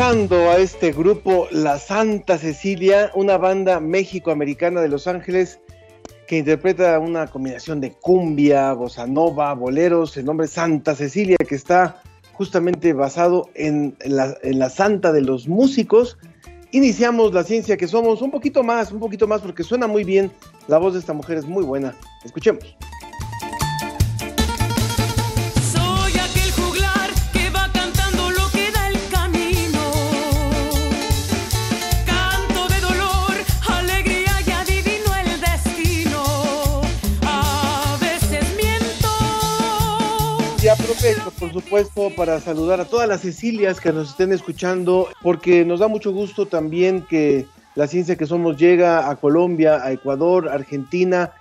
A este grupo La Santa Cecilia, una banda méxico-americana de Los Ángeles que interpreta una combinación de cumbia, bossa nova, boleros, el nombre Santa Cecilia, que está justamente basado en la santa de los músicos. Iniciamos la ciencia que somos un poquito más, un poquito más, porque suena muy bien. La voz de esta mujer es muy buena. Escuchemos. Por supuesto, para saludar a todas las Cecilias que nos estén escuchando, porque nos da mucho gusto también que la ciencia que somos llega a Colombia, a Ecuador, Argentina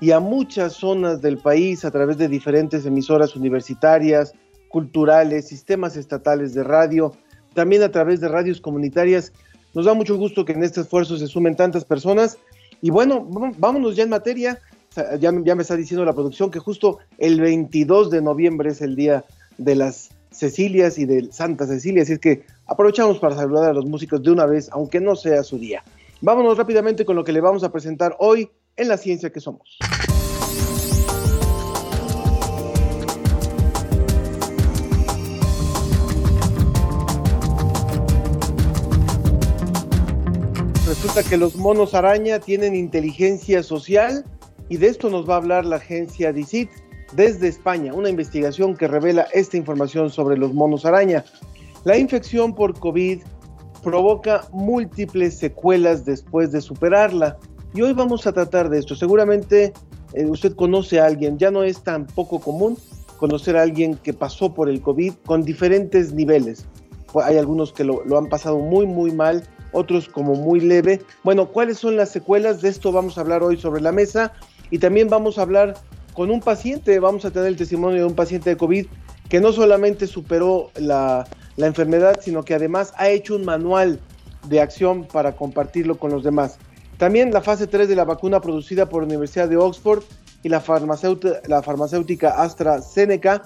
y a muchas zonas del país a través de diferentes emisoras universitarias, culturales, sistemas estatales de radio, también a través de radios comunitarias. Nos da mucho gusto que en este esfuerzo se sumen tantas personas. Y bueno, vámonos ya en materia. Ya me está diciendo la producción que justo el 22 de noviembre es el día de las Cecilias y de Santa Cecilia, así es que aprovechamos para saludar a los músicos de una vez, aunque no sea su día. Vámonos rápidamente con lo que le vamos a presentar hoy en la ciencia que somos. Resulta que los monos araña tienen inteligencia social y de esto nos va a hablar la agencia DICIT desde España, una investigación que revela esta información sobre los monos araña. La infección por COVID provoca múltiples secuelas después de superarla y hoy vamos a tratar de esto. Seguramente eh, usted conoce a alguien, ya no es tan poco común conocer a alguien que pasó por el COVID con diferentes niveles. Pues hay algunos que lo, lo han pasado muy, muy mal, otros como muy leve. Bueno, ¿cuáles son las secuelas? De esto vamos a hablar hoy sobre la mesa y también vamos a hablar con un paciente, vamos a tener el testimonio de un paciente de COVID que no solamente superó la, la enfermedad, sino que además ha hecho un manual de acción para compartirlo con los demás. También la fase 3 de la vacuna producida por la Universidad de Oxford y la la farmacéutica AstraZeneca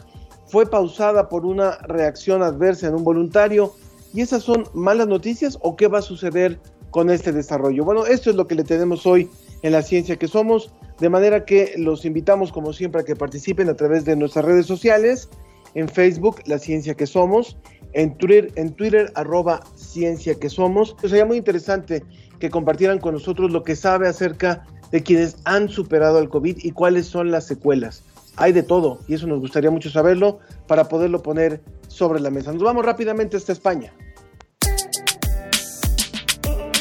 fue pausada por una reacción adversa en un voluntario. ¿Y esas son malas noticias o qué va a suceder con este desarrollo? Bueno, esto es lo que le tenemos hoy en la ciencia que somos, de manera que los invitamos como siempre a que participen a través de nuestras redes sociales, en Facebook, La Ciencia que Somos, en Twitter, en Twitter arroba Ciencia que Somos. Sería muy interesante que compartieran con nosotros lo que sabe acerca de quienes han superado el COVID y cuáles son las secuelas. Hay de todo y eso nos gustaría mucho saberlo para poderlo poner sobre la mesa. Nos vamos rápidamente hasta España.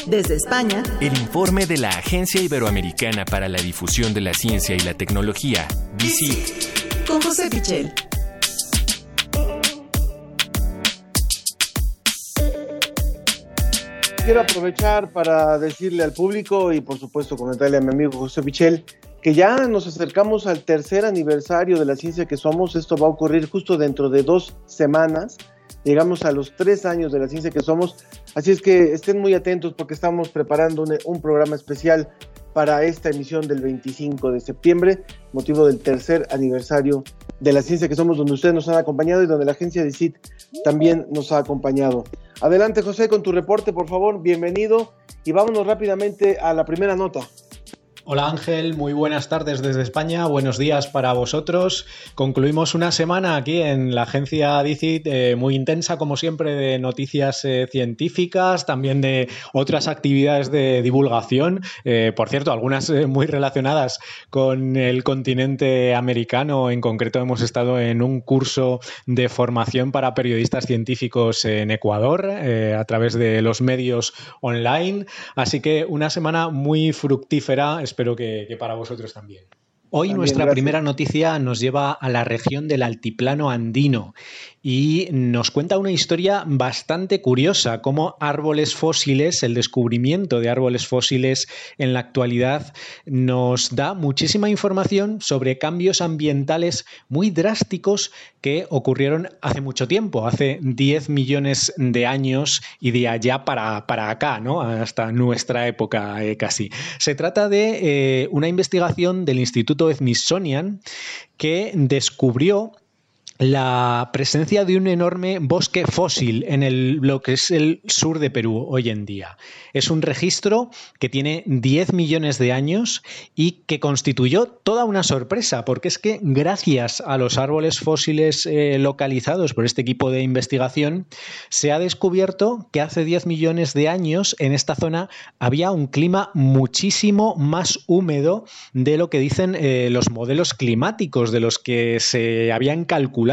Desde España, El informe de la Agencia Iberoamericana para la Difusión de la Ciencia y la Tecnología, DICIT. con José Pichel. Quiero aprovechar para decirle al público y por supuesto comentarle a mi amigo José Pichel que ya nos acercamos al tercer aniversario de la ciencia que somos. Esto va a ocurrir justo dentro de dos semanas. Llegamos a los tres años de la ciencia que somos. Así es que estén muy atentos porque estamos preparando un, programa especial para esta emisión del 25 de septiembre, motivo del tercer aniversario de la ciencia que somos, donde ustedes nos han acompañado y donde la agencia de CIT también nos ha acompañado. Adelante, José, con tu reporte, por favor, bienvenido y vámonos rápidamente a la primera nota. Hola Ángel, muy buenas tardes desde España, buenos días para vosotros. Concluimos una semana aquí en la agencia DICIT eh, muy intensa como siempre de noticias eh, científicas, también de otras actividades de divulgación, eh, por cierto, algunas muy relacionadas con el continente americano. En concreto hemos estado en un curso de formación para periodistas científicos en Ecuador a través de los medios online, así que una semana muy fructífera espero que, para vosotros también. Hoy nuestra primera noticia nos lleva a la región del altiplano andino y nos cuenta una historia bastante curiosa, cómo árboles fósiles, el descubrimiento de árboles fósiles en la actualidad nos da muchísima información sobre cambios ambientales muy drásticos que ocurrieron hace mucho tiempo, hace 10 millones de años y de allá para, acá, ¿no? hasta nuestra época eh, casi. Se trata de eh, una investigación del Instituto Smithsonian que descubrió la presencia de un enorme bosque fósil en el, lo que es el sur de Perú hoy en día. Es un registro que tiene 10 millones de años y que constituyó toda una sorpresa, porque es que gracias a los árboles fósiles eh, localizados por este equipo de investigación, se ha descubierto que hace 10 millones de años en esta zona había un clima muchísimo más húmedo de lo que dicen eh, los modelos climáticos de los que se habían calculado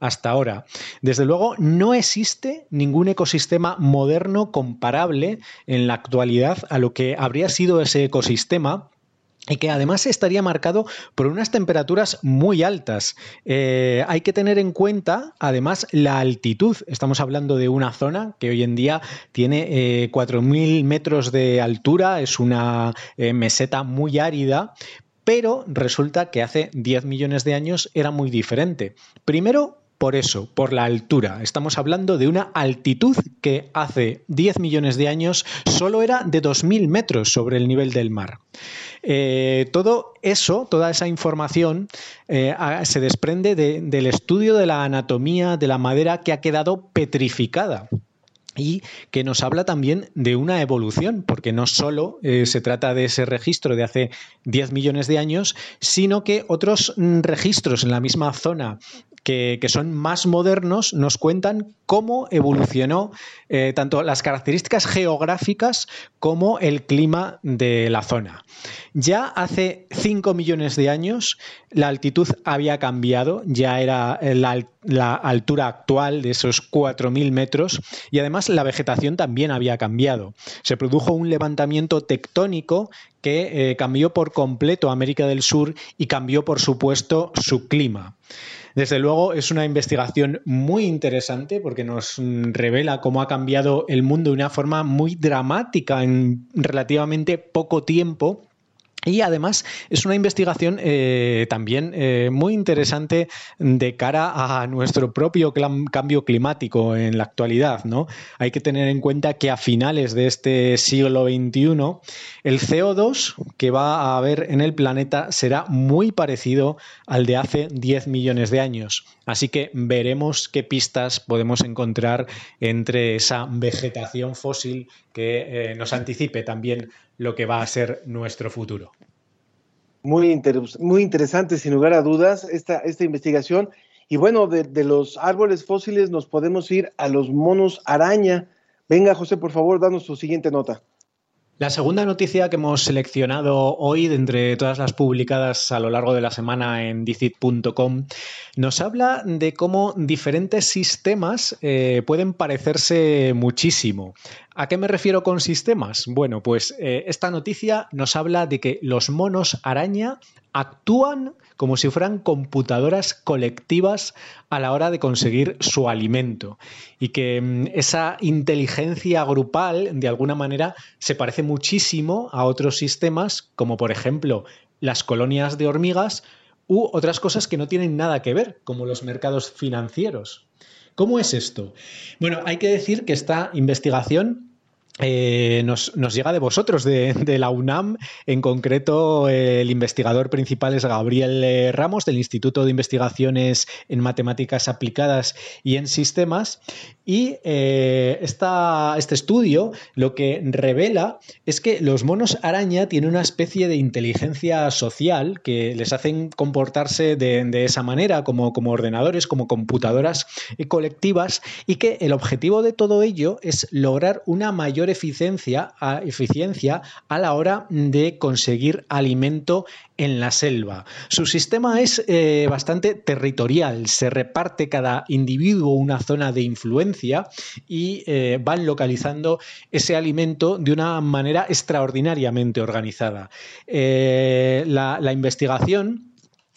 hasta ahora. Desde luego, no existe ningún ecosistema moderno comparable en la actualidad a lo que habría sido ese ecosistema y que además estaría marcado por unas temperaturas muy altas. Eh, hay que tener en cuenta, además, la altitud. Estamos hablando de una zona que hoy en día tiene 4.000 eh, metros de altura, es una eh, meseta muy árida, pero resulta que hace 10 millones de años era muy diferente. Primero, por eso, por la altura. Estamos hablando de una altitud que hace 10 millones de años solo era de 2.000 metros sobre el nivel del mar. Eh, todo eso, toda esa información eh, se desprende del estudio de la anatomía de la madera que ha quedado petrificada y que nos habla también de una evolución, porque no solo eh, se trata de ese registro de hace 10 millones de años, sino que otros mm, registros en la misma zona que, son más modernos nos cuentan cómo evolucionó eh, tanto las características geográficas como el clima de la zona. Ya hace 5 millones de años la altitud había cambiado, ya era la, la altura actual de esos 4.000 metros y además la vegetación también había cambiado. Se produjo un levantamiento tectónico que eh, cambió por completo América del Sur y cambió, por supuesto, su clima. Desde luego es una investigación muy interesante porque nos revela cómo ha cambiado el mundo de una forma muy dramática en relativamente poco tiempo y además es una investigación eh, también eh, muy interesante de cara a nuestro propio cambio climático en la actualidad. ¿no? Hay que tener en cuenta que a finales de este siglo XXI el CO2 que va a haber en el planeta será muy parecido al de hace 10 millones de años. Así que veremos qué pistas podemos encontrar entre esa vegetación fósil que eh, nos anticipe también lo que va a ser nuestro futuro. Muy, muy interesante, sin lugar a dudas, esta, esta investigación. Y bueno, de, de, los árboles fósiles nos podemos ir a los monos araña. Venga, José, por favor, danos su siguiente nota. La segunda noticia que hemos seleccionado hoy, de entre todas las publicadas a lo largo de la semana en dicit.com, nos habla de cómo diferentes sistemas eh, pueden parecerse muchísimo. ¿A qué me refiero con sistemas? Bueno, pues eh, esta noticia nos habla de que los monos araña actúan como si fueran computadoras colectivas a la hora de conseguir su alimento y que mm, esa inteligencia grupal de alguna manera se parece muchísimo a otros sistemas como por ejemplo las colonias de hormigas u otras cosas que no tienen nada que ver como los mercados financieros. ¿Cómo es esto? Bueno, hay que decir que esta investigación eh, nos, llega de vosotros, de, la UNAM. En concreto, el investigador principal es Gabriel eh, Ramos, del Instituto de Investigaciones en Matemáticas Aplicadas y en Sistemas. Y eh, este estudio lo que revela es que los monos araña tienen una especie de inteligencia social que les hacen comportarse de, esa manera, como, como ordenadores, como computadoras colectivas, y que el objetivo de todo ello es lograr una mayor eficiencia a, eficiencia a la hora de conseguir alimento en la selva. Su sistema es eh, bastante territorial, se reparte cada individuo una zona de influencia y eh, van localizando ese alimento de una manera extraordinariamente organizada. Eh, la investigación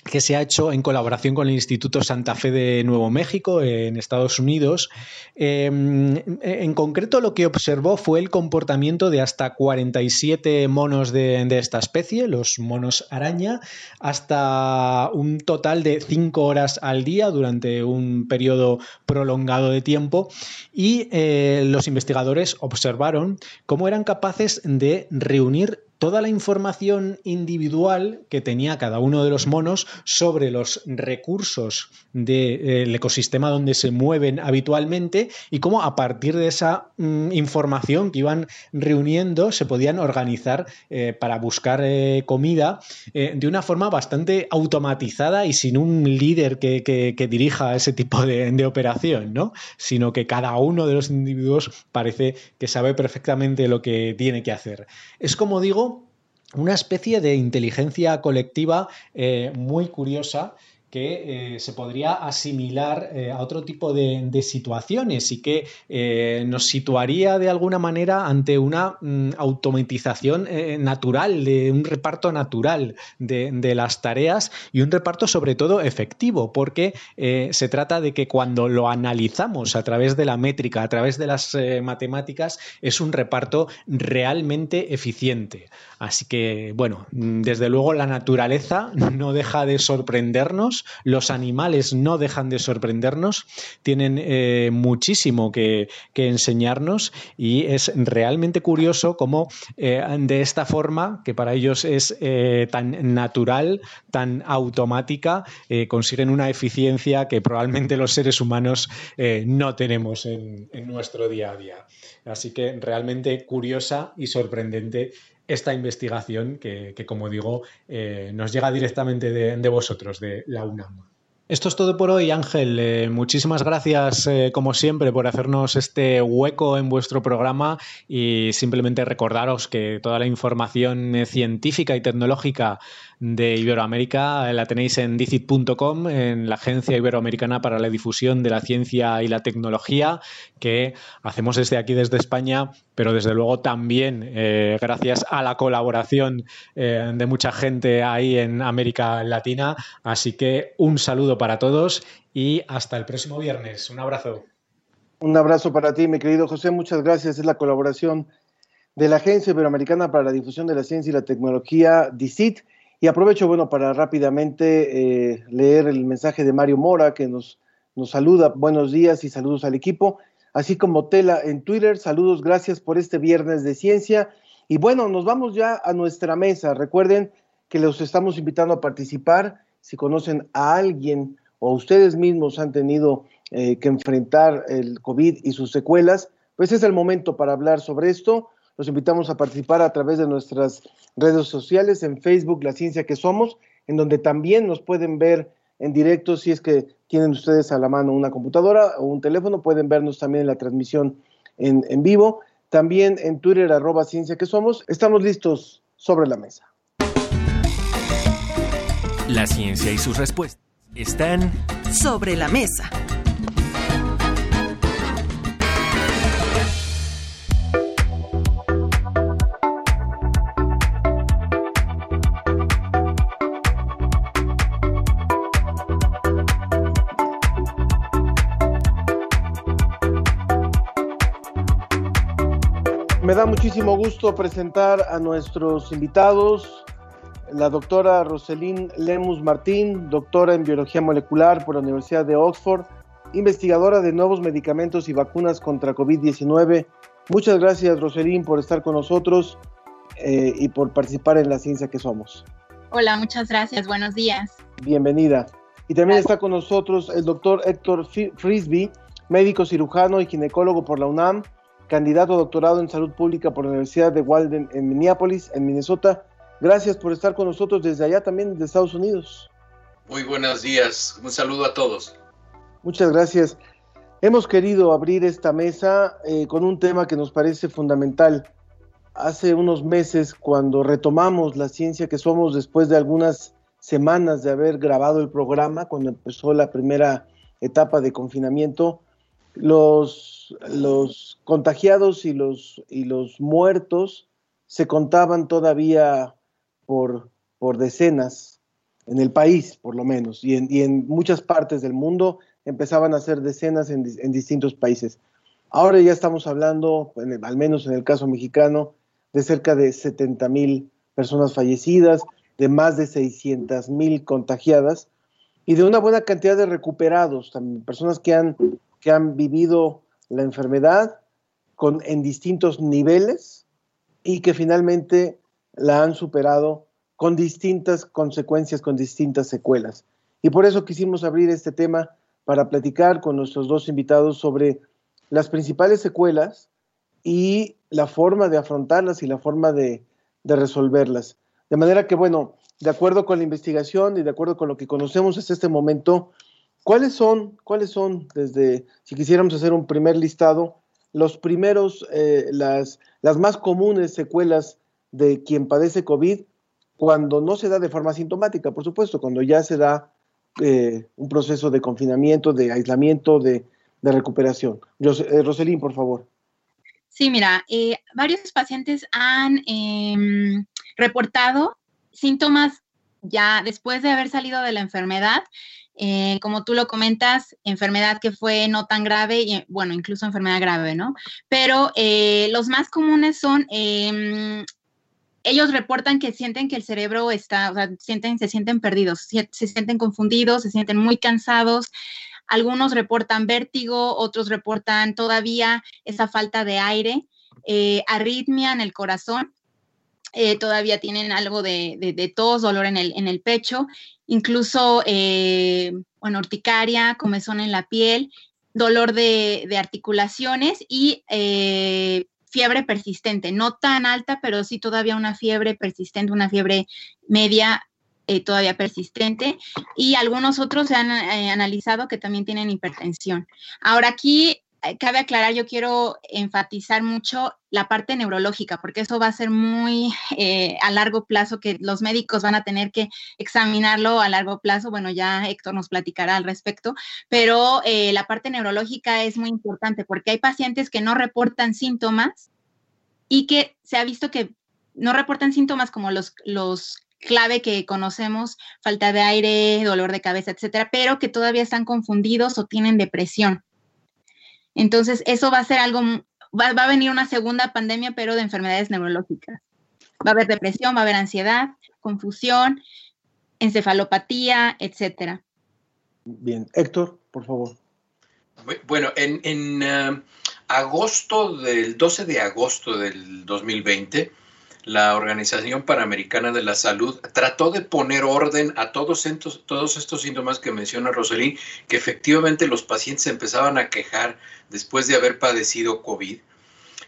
que se ha hecho en colaboración con el Instituto Santa Fe de Nuevo México en Estados Unidos. Em, en concreto, lo que observó fue el comportamiento de hasta 47 monos de, esta especie, los monos araña, hasta un total de 5 horas al día durante un periodo prolongado de tiempo. Y eh, los investigadores observaron cómo eran capaces de reunir toda la información individual que tenía cada uno de los monos sobre los recursos del eh, ecosistema donde se mueven habitualmente y cómo a partir de esa mm, información que iban reuniendo se podían organizar eh, para buscar eh, comida de una forma bastante automatizada y sin un líder que, dirija ese tipo de, de, operación, ¿no? sino que cada uno de los individuos parece que sabe perfectamente lo que tiene que hacer. Es como digo, una especie de inteligencia colectiva eh, muy curiosa que eh, se podría asimilar eh, a otro tipo de, situaciones y que eh, nos situaría de alguna manera ante una mm, automatización natural, de un reparto natural de, las tareas y un reparto sobre todo efectivo, porque se trata de que cuando lo analizamos a través de la métrica, a través de las matemáticas, es un reparto realmente eficiente. Así que, bueno, mm, desde luego la naturaleza no deja de sorprendernos los animales no dejan de sorprendernos, tienen eh, muchísimo que, enseñarnos y es realmente curioso cómo eh, de esta forma, que para ellos es eh, tan natural, tan automática, consiguen una eficiencia que probablemente los seres humanos no tenemos en, nuestro día a día. Así que realmente curiosa y sorprendente esta investigación que, como digo, eh, nos llega directamente de, vosotros, de la UNAM. Esto es todo por hoy, Ángel. Eh, muchísimas gracias, eh, como siempre, por hacernos este hueco en vuestro programa y simplemente recordaros que toda la información científica y tecnológica de Iberoamérica la tenéis en dicit.com, en la Agencia Iberoamericana para la Difusión de la Ciencia y la Tecnología, que hacemos desde aquí, desde España, pero desde luego también eh, gracias a la colaboración eh, de mucha gente ahí en América Latina. Así que un saludo para todos y hasta el próximo viernes. Un abrazo. Un abrazo para ti, mi querido José. Muchas gracias. Es la colaboración de la Agencia Iberoamericana para la Difusión de la Ciencia y la Tecnología, DICIT y aprovecho, bueno, para rápidamente eh, leer el mensaje de Mario Mora que nos, nos saluda. Buenos días y saludos al equipo. Así como Tela en Twitter, saludos, gracias por este viernes de ciencia. Y bueno, nos vamos ya a nuestra mesa. Recuerden que los estamos invitando a participar. Si conocen a alguien o ustedes mismos han tenido eh, que enfrentar el COVID y sus secuelas, pues es el momento para hablar sobre esto. Los invitamos a participar a través de nuestras redes sociales, en Facebook, La Ciencia que Somos, en donde también nos pueden ver en directo si es que tienen ustedes a la mano una computadora o un teléfono, pueden vernos también en la transmisión en, en vivo. También en Twitter, arroba Ciencia que Somos. Estamos listos sobre la mesa. La ciencia y sus respuestas están sobre la mesa. Da muchísimo gusto presentar a nuestros invitados, la doctora Roselín Lemus Martín, doctora en biología molecular por la Universidad de Oxford, investigadora de nuevos medicamentos y vacunas contra COVID-19 Muchas gracias, Roselín, por estar con nosotros eh, y por participar en la ciencia que somos. Hola, muchas gracias. Buenos días. Bienvenida. Y también está con nosotros el doctor Héctor Frisby, médico cirujano y ginecólogo por la UNAM, candidato a doctorado en salud pública por la Universidad de Walden en Minneapolis, en Minnesota. Gracias por estar con nosotros desde allá también, de Estados Unidos. Muy buenos días. Un saludo a todos. Muchas gracias. Hemos querido abrir esta mesa eh, con un tema que nos parece fundamental. Hace unos meses, cuando retomamos la ciencia que somos después de algunas semanas de haber grabado el programa, cuando empezó la primera etapa de confinamiento, los, los contagiados y los, y los muertos se contaban todavía por, por decenas en el país, por lo menos, y en, y en muchas partes del mundo empezaban a ser decenas en, en distintos países. Ahora ya estamos hablando, al menos en el caso mexicano, de cerca de 70 mil personas fallecidas, de más de 600 mil contagiadas y de una buena cantidad de recuperados, también personas que han, que han vivido la enfermedad en distintos niveles y que finalmente la han superado con distintas consecuencias, con distintas secuelas. Y por eso quisimos abrir este tema para platicar con nuestros dos invitados sobre las principales secuelas y la forma de afrontarlas y la forma de, de resolverlas. De manera que, bueno, de acuerdo con la investigación y de acuerdo con lo que conocemos hasta este momento, ¿cuáles son, cuáles son, desde, si quisiéramos hacer un primer listado, los primeros, eh, las, las más comunes secuelas de quien padece COVID cuando no se da de forma sintomática, por supuesto, cuando ya se da eh, un proceso de confinamiento, de aislamiento, de, de recuperación. Eh, Roselín, por favor. Sí, mira, eh, varios pacientes han eh, reportado síntomas ya después de haber salido de la enfermedad. Eh, como tú lo comentas, enfermedad que fue no tan grave y, bueno, incluso enfermedad grave, ¿no? Pero eh, los más comunes son em, ellos reportan que sienten que el cerebro está, o sea, sienten, se sienten perdidos, se, sienten confundidos, se sienten muy cansados. Algunos reportan vértigo, otros reportan todavía esa falta de aire, eh, arritmia en el corazón. Eh, todavía tienen algo de, de, tos, dolor en el, en el pecho, incluso, eh, bueno, urticaria, comezón en la piel, dolor de, de articulaciones y eh, fiebre persistente, no tan alta, pero sí todavía una fiebre persistente, una fiebre media eh, todavía persistente y algunos otros se han analizado que también tienen hipertensión. Ahora aquí cabe aclarar, yo quiero enfatizar mucho la parte neurológica, porque eso va a ser muy eh, a largo plazo, que los médicos van a tener que examinarlo a largo plazo. Bueno, ya Héctor nos platicará al respecto, pero eh, la parte neurológica es muy importante porque hay pacientes que no reportan síntomas y que se ha visto que no reportan síntomas como los, los clave que conocemos, falta de aire, dolor de cabeza, etcétera, pero que todavía están confundidos o tienen depresión. Entonces, eso va a ser algo, va, va, a venir una segunda pandemia, pero de enfermedades neurológicas. Va a haber depresión, va a haber ansiedad, confusión, encefalopatía, etcétera. Bien, Héctor, por favor. Bueno, en, en uh, agosto del 12 de agosto del 2020, la Organización Panamericana de la Salud trató de poner orden a todos estos, síntomas que menciona Roselín, que efectivamente los pacientes empezaban a quejar después de haber padecido COVID,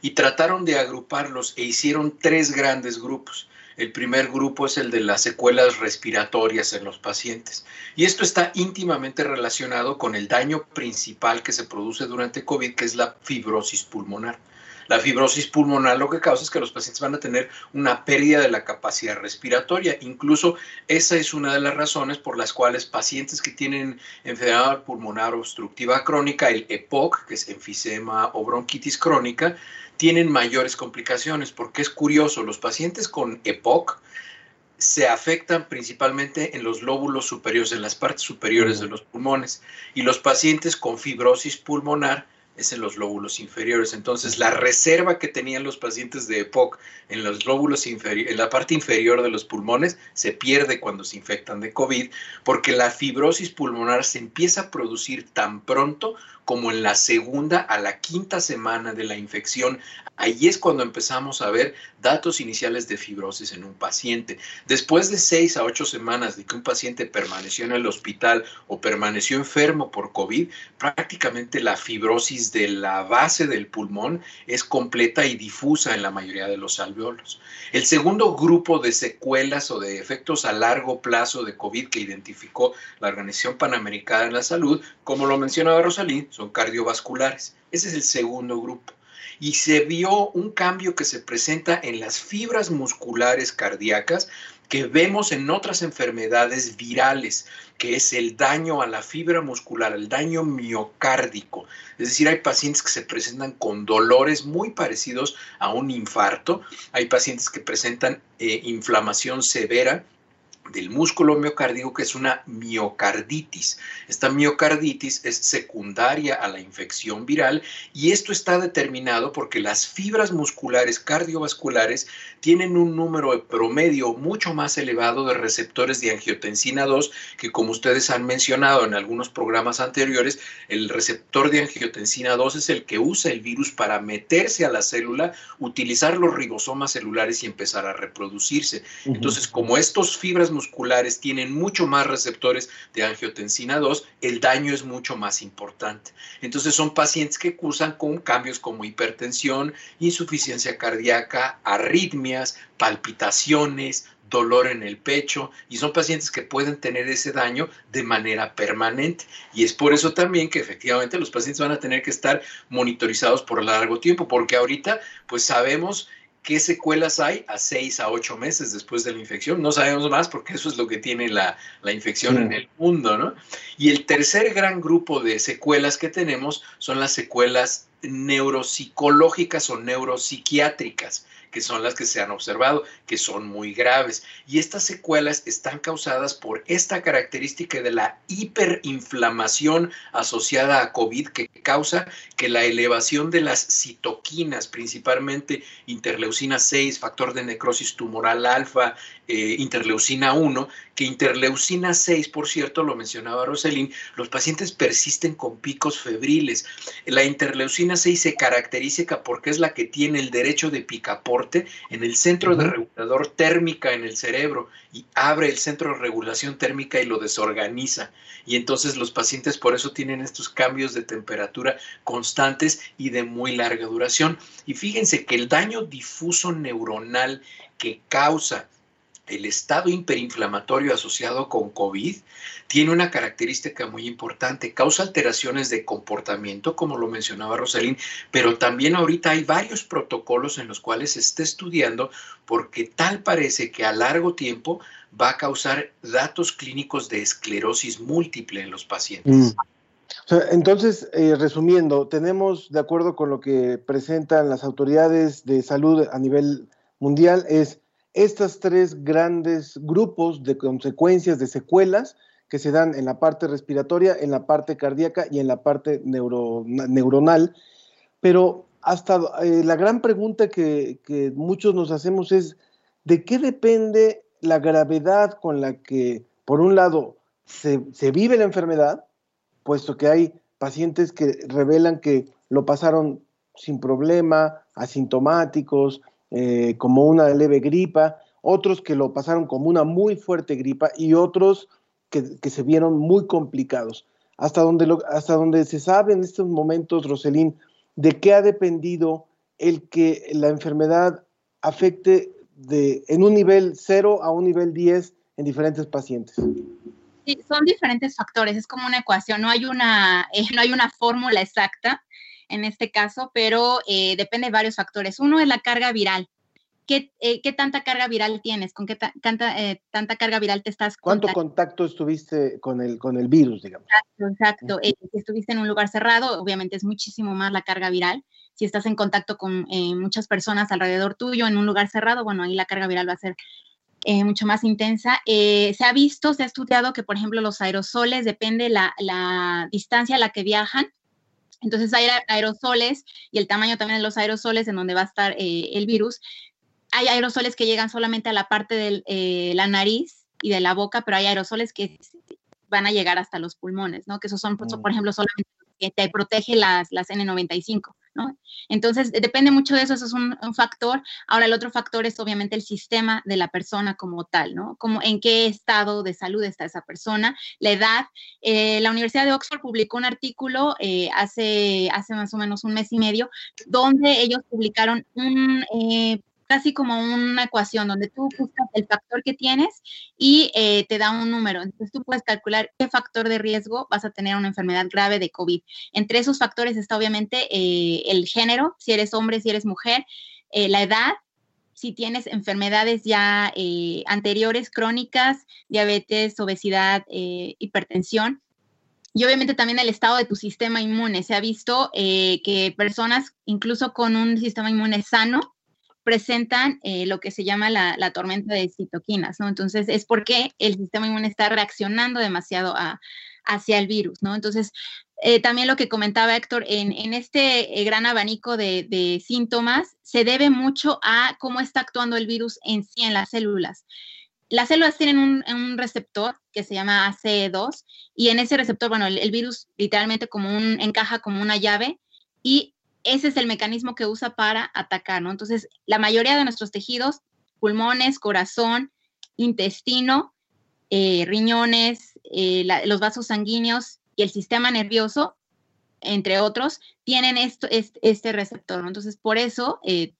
y trataron de agruparlos e hicieron tres grandes grupos. El primer grupo es el de las secuelas respiratorias en los pacientes. Y esto está íntimamente relacionado con el daño principal que se produce durante COVID, que es la fibrosis pulmonar. La fibrosis pulmonar lo que causa es que los pacientes van a tener una pérdida de la capacidad respiratoria. Incluso esa es una de las razones por las cuales pacientes que tienen enfermedad pulmonar obstructiva crónica, el EPOC, que es enfisema o bronquitis crónica, tienen mayores complicaciones, porque es curioso, los pacientes con EPOC se afectan principalmente en los lóbulos superiores, en las partes superiores de los pulmones, y los pacientes con fibrosis pulmonar es en los lóbulos inferiores. Entonces, la reserva que tenían los pacientes de EPOC en los lóbulos inferiores, en la parte inferior de los pulmones, se pierde cuando se infectan de COVID, porque la fibrosis pulmonar se empieza a producir tan pronto como en la segunda a la quinta semana de la infección. Ahí es cuando empezamos a ver datos iniciales de fibrosis en un paciente. Después de seis a ocho semanas de que un paciente permaneció en el hospital o permaneció enfermo por COVID, prácticamente la fibrosis de la base del pulmón es completa y difusa en la mayoría de los alveolos. El segundo grupo de secuelas o de efectos a largo plazo de COVID que identificó la Organización Panamericana de la Salud, como lo mencionaba Rosalín, son cardiovasculares. Ese es el segundo grupo y se vio un cambio que se presenta en las fibras musculares cardíacas que vemos en otras enfermedades virales, que es el daño a la fibra muscular, el daño miocárdico. Es decir, hay pacientes que se presentan con dolores muy parecidos a un infarto, hay pacientes que presentan eh, inflamación severa del músculo miocárdico, que es una miocarditis. Esta miocarditis es secundaria a la infección viral y esto está determinado porque las fibras musculares cardiovasculares tienen un número promedio mucho más elevado de receptores de angiotensina 2, que como ustedes han mencionado en algunos programas anteriores, el receptor de angiotensina 2 es el que usa el virus para meterse a la célula, utilizar los ribosomas celulares y empezar a reproducirse. Entonces, como estos fibras musculares tienen mucho más receptores de angiotensina 2, el daño es mucho más importante. Entonces son pacientes que cursan con cambios como hipertensión, insuficiencia cardíaca, arritmias, palpitaciones, dolor en el pecho y son pacientes que pueden tener ese daño de manera permanente. Y es por eso también que efectivamente los pacientes van a tener que estar monitorizados por largo tiempo, porque ahorita pues sabemos qué secuelas hay a seis a ocho meses después de la infección. No sabemos más porque eso es lo que tiene la, la infección en el mundo, ¿no? Y el tercer gran grupo de secuelas que tenemos son las secuelas neuropsicológicas o neuropsiquiátricas que son las que se han observado, que son muy graves. Y estas secuelas están causadas por esta característica de la hiperinflamación asociada a COVID que causa que la elevación de las citoquinas, principalmente interleucina 6, factor de necrosis tumoral alfa, eh, interleucina 1, que interleucina 6, por cierto, lo mencionaba Roselín, los pacientes persisten con picos febriles. La interleucina 6 se caracteriza porque es la que tiene el derecho de picaporte en el centro de regulador térmica en el cerebro y abre el centro de regulación térmica y lo desorganiza. Y entonces los pacientes por eso tienen estos cambios de temperatura constantes y de muy larga duración. Y fíjense que el daño difuso neuronal que causa el estado hiperinflamatorio asociado con COVID tiene una característica muy importante, causa alteraciones de comportamiento, como lo mencionaba Rosalín, pero también ahorita hay varios protocolos en los cuales se está estudiando porque tal parece que a largo tiempo va a causar datos clínicos de esclerosis múltiple en los pacientes. Mm. entonces, eh, resumiendo, tenemos, de acuerdo con lo que presentan las autoridades de salud a nivel mundial, es estos tres grandes grupos de consecuencias, de secuelas que se dan en la parte respiratoria, en la parte cardíaca y en la parte neuronal. Pero hasta eh, la gran pregunta que, muchos nos hacemos es, ¿de qué depende la gravedad con la que, por un lado, se, se vive la enfermedad, puesto que hay pacientes que revelan que lo pasaron sin problema, asintomáticos, eh, como una leve gripa, otros que lo pasaron como una muy fuerte gripa y otros que, se vieron muy complicados. Hasta donde, hasta donde se sabe en estos momentos, Roselín, de qué ha dependido el que la enfermedad afecte de, en un nivel 0 a un nivel 10 en diferentes pacientes. Sí, son diferentes factores, es como una ecuación, no hay una, eh, no hay una fórmula exacta en este caso, pero eh, depende de varios factores. Uno es la carga viral. ¿Qué, eh, qué tanta carga viral tienes? ¿Con qué tanta, eh, tanta carga viral te estás ¿Cuánto contacto estuviste con el, con el virus, digamos? Exacto, exacto. si estuviste en un lugar cerrado, obviamente es muchísimo más la carga viral. Si estás en contacto con muchas personas alrededor tuyo en un lugar cerrado, bueno, ahí la carga viral va a ser mucho más intensa. se ha visto, se ha estudiado que, por ejemplo, los aerosoles, depende la, la distancia a la que viajan, entonces hay aerosoles y el tamaño también de los aerosoles en donde va a estar eh, el virus. Hay aerosoles que llegan solamente a la parte de eh, la nariz y de la boca, pero hay aerosoles que van a llegar hasta los pulmones, ¿no? Que esos son, por mm. ejemplo, solamente que te protege las, las N95. ¿No? Entonces, depende mucho de eso, eso es un, factor. Ahora, el otro factor es obviamente el sistema de la persona como tal, ¿no? Como en qué estado de salud está esa persona, la edad. Eh, la Universidad de Oxford publicó un artículo eh, hace, hace más o menos un mes y medio, donde ellos publicaron un eh, casi como una ecuación donde tú buscas el factor que tienes y eh, te da un número. Entonces tú puedes calcular qué factor de riesgo vas a tener una enfermedad grave de COVID. Entre esos factores está obviamente eh, el género, si eres hombre, si eres mujer, eh, la edad, si tienes enfermedades ya anteriores, crónicas, diabetes, obesidad, hipertensión. Y obviamente también el estado de tu sistema inmune. Se ha visto que personas, incluso con un sistema inmune sano, presentan eh, lo que se llama la, tormenta de citoquinas, ¿no? Entonces, es porque el sistema inmune está reaccionando demasiado hacia el virus, ¿no? Entonces, eh, también lo que comentaba Héctor, en, este eh, gran abanico de, síntomas, se debe mucho a cómo está actuando el virus en sí en las células. Las células tienen un, receptor que se llama ACE2 y en ese receptor, bueno, el, el virus literalmente como un, encaja como una llave y ese es el mecanismo que usa para atacar, ¿no? Entonces, la mayoría de nuestros tejidos, pulmones, corazón, intestino, eh, riñones, eh, los vasos sanguíneos y el sistema nervioso, entre otros, tienen esto, este, este receptor, ¿no? Entonces, por eso eh,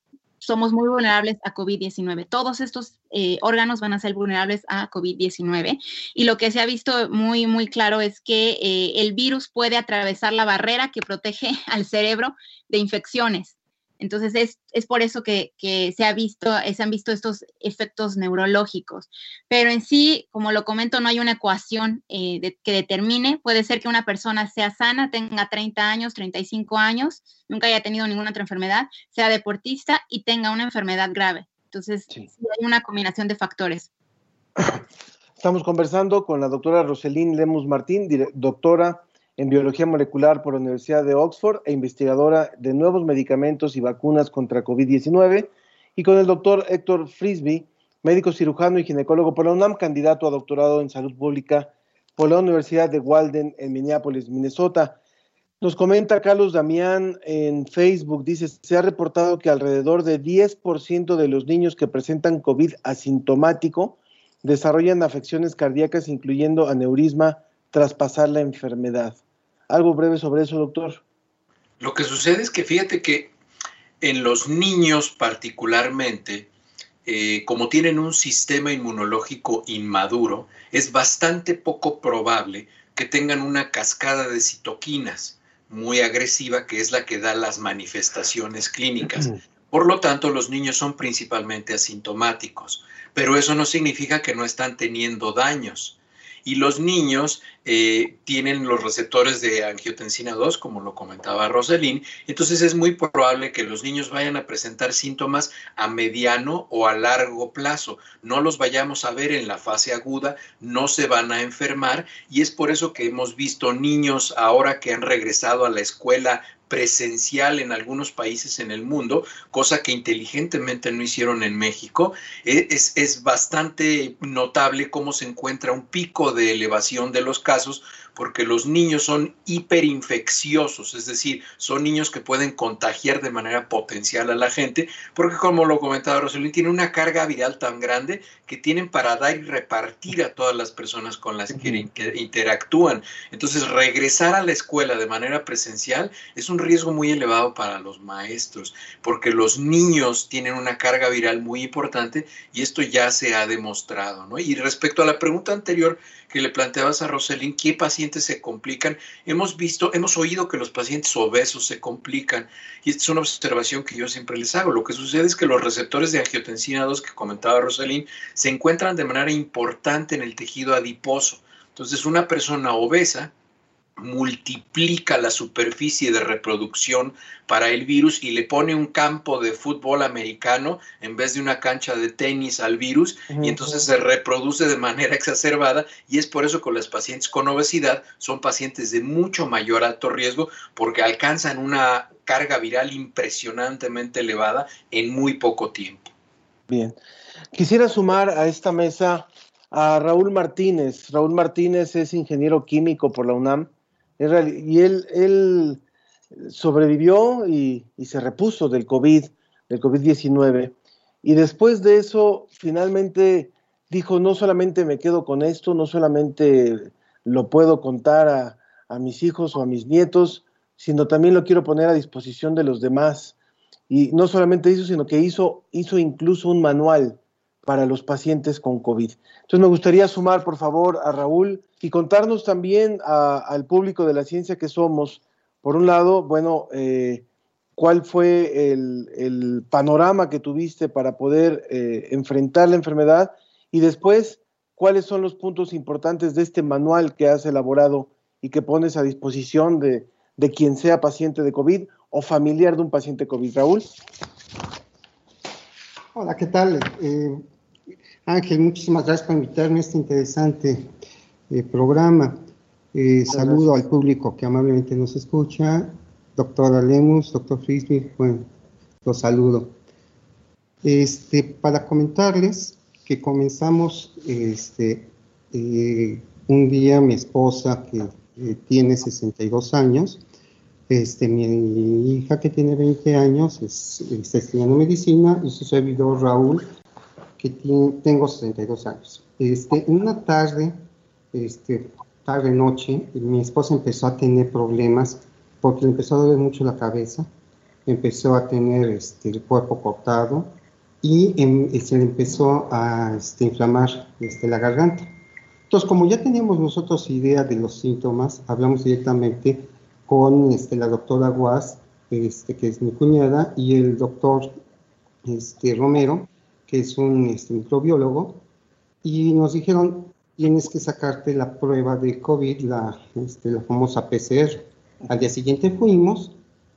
somos muy vulnerables a COVID-19. Todos estos eh, órganos van a ser vulnerables a COVID-19. Y lo que se ha visto muy, muy claro es que eh, el virus puede atravesar la barrera que protege al cerebro de infecciones. Entonces es, por eso que, se, ha visto, se han visto estos efectos neurológicos. Pero en sí, como lo comento, no hay una ecuación eh, que determine. Puede ser que una persona sea sana, tenga 30 años, 35 años, nunca haya tenido ninguna otra enfermedad, sea deportista y tenga una enfermedad grave. Entonces, sí. hay una combinación de factores. Estamos conversando con la doctora Roselín Lemus Martín, doctora en biología molecular por la Universidad de Oxford e investigadora de nuevos medicamentos y vacunas contra COVID-19, y con el doctor Héctor Frisby, médico cirujano y ginecólogo por la UNAM, candidato a doctorado en salud pública por la Universidad de Walden en Minneapolis, Minnesota. Nos comenta Carlos Damián en Facebook, dice, se ha reportado que alrededor de 10% de los niños que presentan COVID asintomático desarrollan afecciones cardíacas, incluyendo aneurisma, tras pasar la enfermedad. Algo breve sobre eso, doctor. Lo que sucede es que fíjate que en los niños particularmente, eh, como tienen un sistema inmunológico inmaduro, es bastante poco probable que tengan una cascada de citoquinas muy agresiva, que es la que da las manifestaciones clínicas. Por lo tanto, los niños son principalmente asintomáticos, pero eso no significa que no están teniendo daños y los niños eh, tienen los receptores de angiotensina 2, como lo comentaba Roselín, entonces es muy probable que los niños vayan a presentar síntomas a mediano o a largo plazo. No los vayamos a ver en la fase aguda, no se van a enfermar y es por eso que hemos visto niños ahora que han regresado a la escuela presencial en algunos países en el mundo, cosa que inteligentemente no hicieron en México. E, es, es, bastante notable cómo se encuentra un pico de elevación de los casos porque los niños son hiperinfecciosos, es decir, son niños que pueden contagiar de manera potencial a la gente, porque como lo comentaba Roselín, tiene una carga viral tan grande que tienen para dar y repartir a todas las personas con las que, interactúan. Entonces, regresar a la escuela de manera presencial es un riesgo muy elevado para los maestros, porque los niños tienen una carga viral muy importante y esto ya se ha demostrado. ¿no? Y respecto a la pregunta anterior, que le planteabas a Roselín, ¿qué pacientes se complican? Hemos visto, hemos oído que los pacientes obesos se complican y esta es una observación que yo siempre les hago. Lo que sucede es que los receptores de angiotensina 2 que comentaba Roselín se encuentran de manera importante en el tejido adiposo. Entonces, una persona obesa multiplica la superficie de reproducción para el virus y le pone un campo de fútbol americano en vez de una cancha de tenis al virus y entonces se reproduce de manera exacerbada y es por eso que los pacientes con obesidad son pacientes de mucho mayor alto riesgo porque alcanzan una carga viral impresionantemente elevada en muy poco tiempo. Bien, quisiera sumar a esta mesa a Raúl Martínez. Raúl Martínez es ingeniero químico por la UNAM y él, sobrevivió y, se repuso del COVID, del COVID-19. Y después de eso, finalmente dijo, no solamente me quedo con esto, no solamente lo puedo contar a, mis hijos o a mis nietos, sino también lo quiero poner a disposición de los demás. Y no solamente hizo, sino que hizo, hizo incluso un manual para los pacientes con COVID. Entonces me gustaría sumar, por favor, a Raúl y contarnos también al público de la ciencia que somos, por un lado, bueno, eh, cuál fue el, panorama que tuviste para poder eh, enfrentar la enfermedad y después, cuáles son los puntos importantes de este manual que has elaborado y que pones a disposición de, quien sea paciente de COVID o familiar de un paciente COVID. Raúl. Hola, ¿qué tal? Eh, Ángel, muchísimas gracias por invitarme a este interesante eh, programa. Eh, saludo al público que amablemente nos escucha. Doctora Lemus, doctor Frisby, bueno, los saludo. Este, para comentarles que comenzamos este, un día mi esposa que tiene 62 años, este, mi hija que tiene 20 años está estudiando medicina y su servidor Raúl, tengo 62 años. Este, una tarde, este, tarde noche, mi esposa empezó a tener problemas porque le empezó a doler mucho la cabeza, empezó a tener este, el cuerpo cortado y em, se le empezó a este, inflamar este, la garganta. Entonces, como ya teníamos nosotros idea de los síntomas, hablamos directamente con este, la doctora Guas, este, que es mi cuñada, y el doctor este, Romero, que es un este, microbiólogo, y nos dijeron, tienes que sacarte la prueba de COVID, la, este, la famosa PCR. Al día siguiente fuimos,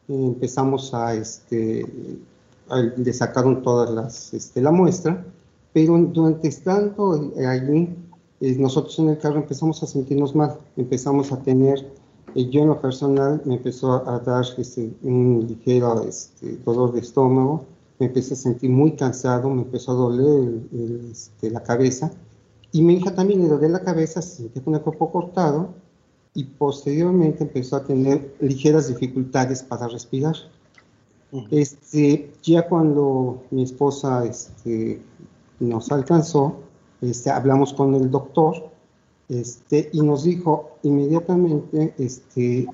empezamos a, este, le sacaron todas las, este, la muestra, pero durante estando allí, eh, nosotros en el carro empezamos a sentirnos mal, empezamos a tener y yo en lo personal me empezó a dar este, un ligero este, dolor de estómago, me empecé a sentir muy cansado, me empezó a doler este, la cabeza y mi hija también le dolía la cabeza, se sentía con el cuerpo cortado y posteriormente empezó a tener ligeras dificultades para respirar. Este, ya cuando mi esposa este, nos alcanzó, este, hablamos con el doctor este, y nos dijo inmediatamente, este,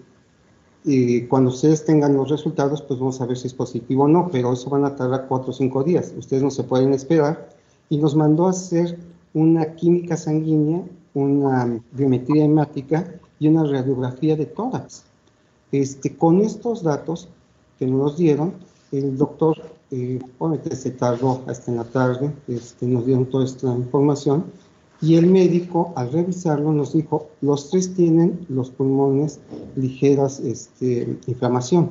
eh, cuando ustedes tengan los resultados, pues vamos a ver si es positivo o no, pero eso van a tardar cuatro o cinco días, ustedes no se pueden esperar, y nos mandó a hacer una química sanguínea, una biometría hemática y una radiografía de tórax. Este, con estos datos que nos dieron, el doctor, eh, se tardó hasta en la tarde, este, nos dieron toda esta información, y el médico, al revisarlo, nos dijo, los tres tienen los pulmones ligeras este, inflamación.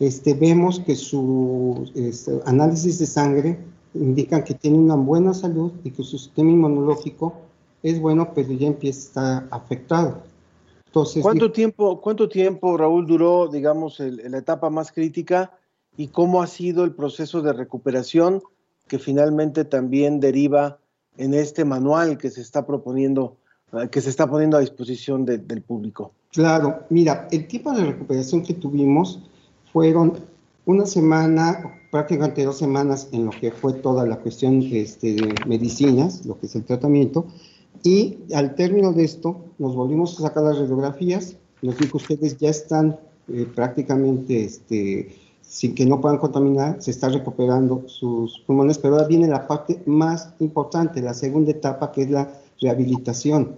Este, vemos que su este, análisis de sangre indican que tiene una buena salud y que su sistema inmunológico es bueno, pero ya empieza a estar afectado. Entonces, ¿Cuánto, tiempo, ¿Cuánto tiempo, Raúl, duró, digamos, la etapa más crítica y cómo ha sido el proceso de recuperación que finalmente también deriva en este manual que se está proponiendo, eh, que se está poniendo a disposición del público? Claro, mira, el tipo de recuperación que tuvimos fueron una semana, prácticamente dos semanas en lo que fue toda la cuestión este, de medicinas, lo que es el tratamiento, y al término de esto nos volvimos a sacar las radiografías, nos dijo ustedes ya están eh, prácticamente este, sin que no puedan contaminar, se está recuperando sus pulmones, pero ahora viene la parte más importante, la segunda etapa, que es la rehabilitación.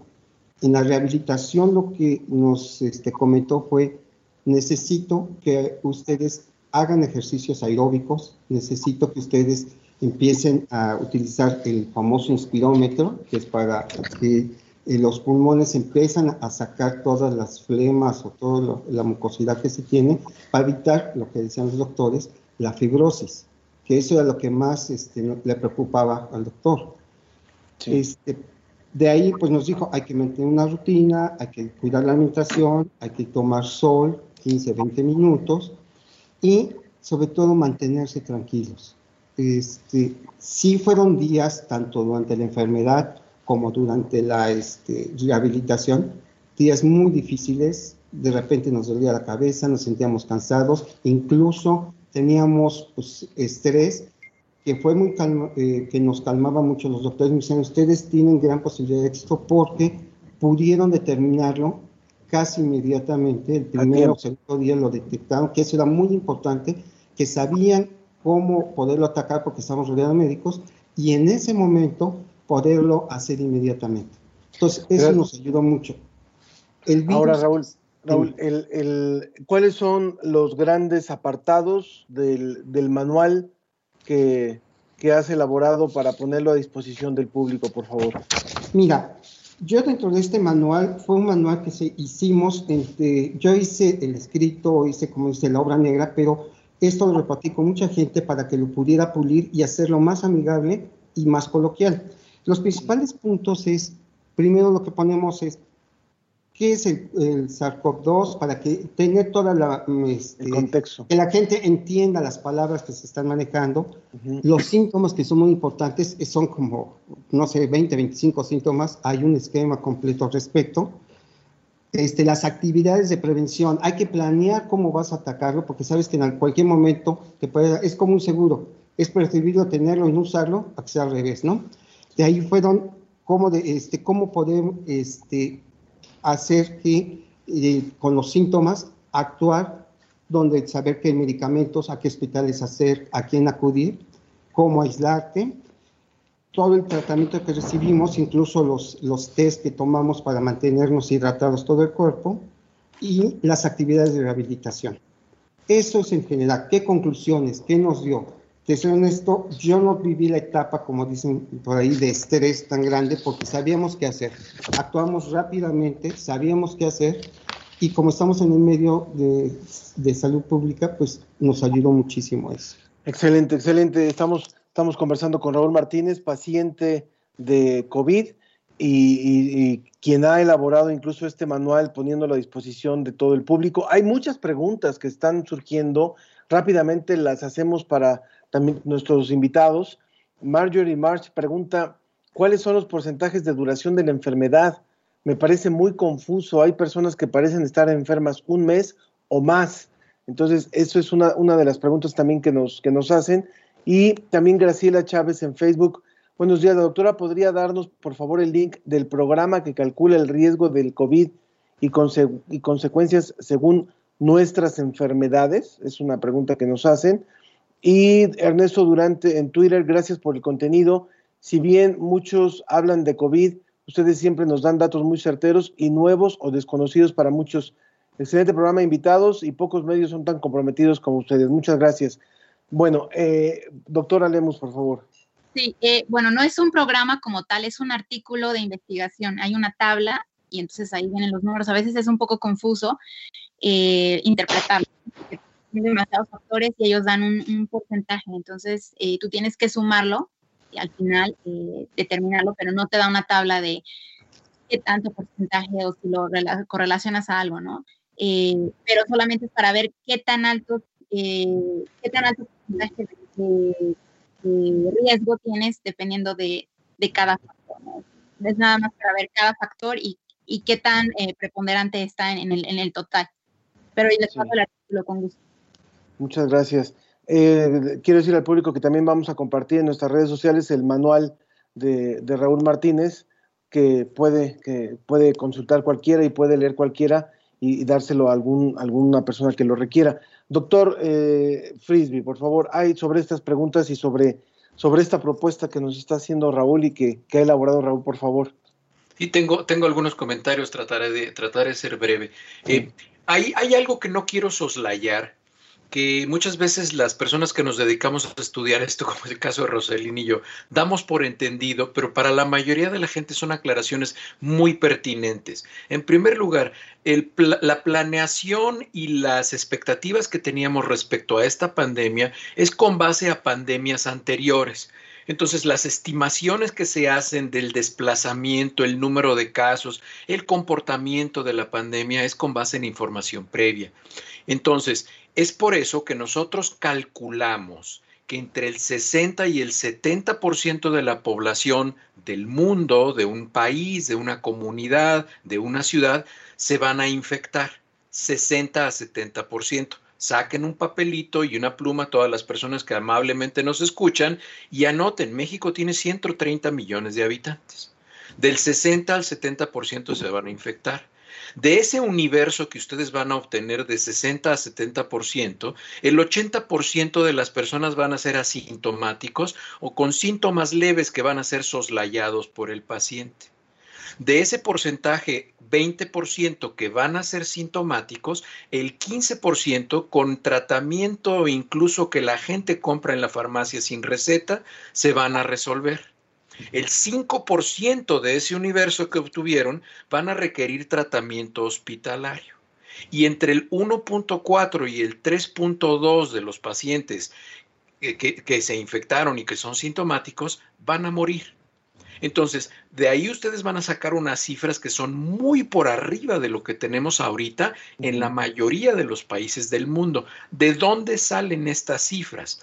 En la rehabilitación lo que nos este, comentó fue, necesito que ustedes hagan ejercicios aeróbicos, necesito que ustedes empiecen a utilizar el famoso inspirómetro, que es para que los pulmones empiezan a sacar todas las flemas o toda la mucosidad que se tiene para evitar, lo que decían los doctores, la fibrosis, que eso era lo que más este, le preocupaba al doctor. Este, de ahí, pues nos dijo, hay que mantener una rutina, hay que cuidar la alimentación, hay que tomar sol 15, 20 minutos y sobre todo mantenerse tranquilos. Este, sí fueron días, tanto durante la enfermedad como durante la este, rehabilitación, días muy difíciles, de repente nos dolía la cabeza, nos sentíamos cansados, incluso teníamos pues, estrés que fue muy calma, eh, que nos calmaba mucho los doctores me decían ustedes tienen gran posibilidad de éxito porque pudieron determinarlo casi inmediatamente el primero o segundo día lo detectaron que eso era muy importante que sabían cómo poderlo atacar porque estamos rodeados de médicos y en ese momento poderlo hacer inmediatamente entonces eso nos ayudó mucho Ahora, Raúl, Raúl el, ¿cuáles son los grandes apartados del, manual que, has elaborado para ponerlo a disposición del público, por favor? Mira, yo dentro de este manual, fue un manual que se hicimos, entre, yo hice el escrito, hice como dice la obra negra, pero esto lo repartí con mucha gente para que lo pudiera pulir y hacerlo más amigable y más coloquial. Los principales puntos es, primero lo que ponemos es qué es el, SARS-CoV-2 para que tener toda la este, contexto. que la gente entienda las palabras que se están manejando. Los síntomas que son muy importantes son como no sé 20 25 síntomas. Hay un esquema completo al respecto. Este, las actividades de prevención. Hay que planear cómo vas a atacarlo porque sabes que en cualquier momento te puede, es como un seguro. Es preferible tenerlo y no usarlo a que sea al revés no de ahí fueron cómo de, este cómo podemos este hacer que eh, con los síntomas actuar, donde saber qué medicamentos, a qué hospitales hacer, a quién acudir, cómo aislarte, todo el tratamiento que recibimos, incluso los, los test que tomamos para mantenernos hidratados todo el cuerpo y las actividades de rehabilitación. Eso es en general. ¿Qué conclusiones? ¿Qué nos dio? Te soy honesto, yo no viví la etapa, como dicen por ahí, de estrés tan grande porque sabíamos qué hacer. Actuamos rápidamente, sabíamos qué hacer y como estamos en el medio de, de salud pública, pues nos ayudó muchísimo eso. Excelente, excelente. Estamos, estamos conversando con Raúl Martínez, paciente de COVID y, y, quien ha elaborado incluso este manual poniéndolo a disposición de todo el público. Hay muchas preguntas que están surgiendo. Rápidamente las hacemos para también nuestros invitados. Marjorie March pregunta, ¿cuáles son los porcentajes de duración de la enfermedad? Me parece muy confuso. Hay personas que parecen estar enfermas un mes o más. Entonces, eso es una, una de las preguntas también que nos, que nos hacen. Y también Graciela Chávez en Facebook. Buenos días, la doctora. ¿Podría darnos, por favor, el link del programa que calcula el riesgo del COVID y, y consecuencias según nuestras enfermedades? Es una pregunta que nos hacen. Y Ernesto Durante en Twitter, gracias por el contenido. Si bien muchos hablan de COVID, ustedes siempre nos dan datos muy certeros y nuevos o desconocidos para muchos. Excelente programa, invitados, y pocos medios son tan comprometidos como ustedes. Muchas gracias. Bueno, eh, doctora Lemos, por favor. Sí, eh, bueno, no es un programa como tal, es un artículo de investigación. Hay una tabla y entonces ahí vienen los números. A veces es un poco confuso eh, interpretarlo demasiados factores y ellos dan un, porcentaje. Entonces, eh, tú tienes que sumarlo y al final eh, determinarlo, pero no te da una tabla de qué tanto porcentaje o si lo correlacionas a algo, ¿no? Eh, pero solamente es para ver qué tan alto, qué tan alto porcentaje de, riesgo tienes dependiendo de, cada factor, ¿no? Es nada más para ver cada factor y, y qué tan preponderante está en, el, en el total. Pero les paso el artículo con gusto. Muchas gracias. Eh, quiero decir al público que también vamos a compartir en nuestras redes sociales el manual de, Raúl Martínez, que puede, que puede consultar cualquiera y puede leer cualquiera y, dárselo a algún, alguna persona que lo requiera. Doctor eh, Frisby, por favor, hay sobre estas preguntas y sobre, sobre esta propuesta que nos está haciendo Raúl y que, ha elaborado Raúl, por favor. Sí, tengo, tengo algunos comentarios, trataré de, trataré de ser breve. Eh, hay, hay algo que no quiero soslayar que muchas veces las personas que nos dedicamos a estudiar esto, como es el caso de Roselín y yo, damos por entendido, pero para la mayoría de la gente son aclaraciones muy pertinentes. En primer lugar, la planeación y las expectativas que teníamos respecto a esta pandemia es con base a pandemias anteriores. Entonces, las estimaciones que se hacen del desplazamiento, el número de casos, el comportamiento de la pandemia es con base en información previa. Entonces, es por eso que nosotros calculamos que entre el 60 y el 70% de la población del mundo, de un país, de una comunidad, de una ciudad, se van a infectar. 60 a 70%. Saquen un papelito y una pluma todas las personas que amablemente nos escuchan y anoten, México tiene 130 millones de habitantes. Del 60 al 70% se van a infectar. De ese universo que ustedes van a obtener de 60 a 70%, el 80% de las personas van a ser asintomáticos o con síntomas leves que van a ser soslayados por el paciente. De ese porcentaje, 20% que van a ser sintomáticos, el 15% con tratamiento incluso que la gente compra en la farmacia sin receta, se van a resolver. El 5% de ese universo que obtuvieron van a requerir tratamiento hospitalario. Y entre el 1.4 y el 3.2 de los pacientes que, que, se infectaron y que son sintomáticos van a morir. Entonces, de ahí ustedes van a sacar unas cifras que son muy por arriba de lo que tenemos ahorita en la mayoría de los países del mundo. ¿De dónde salen estas cifras?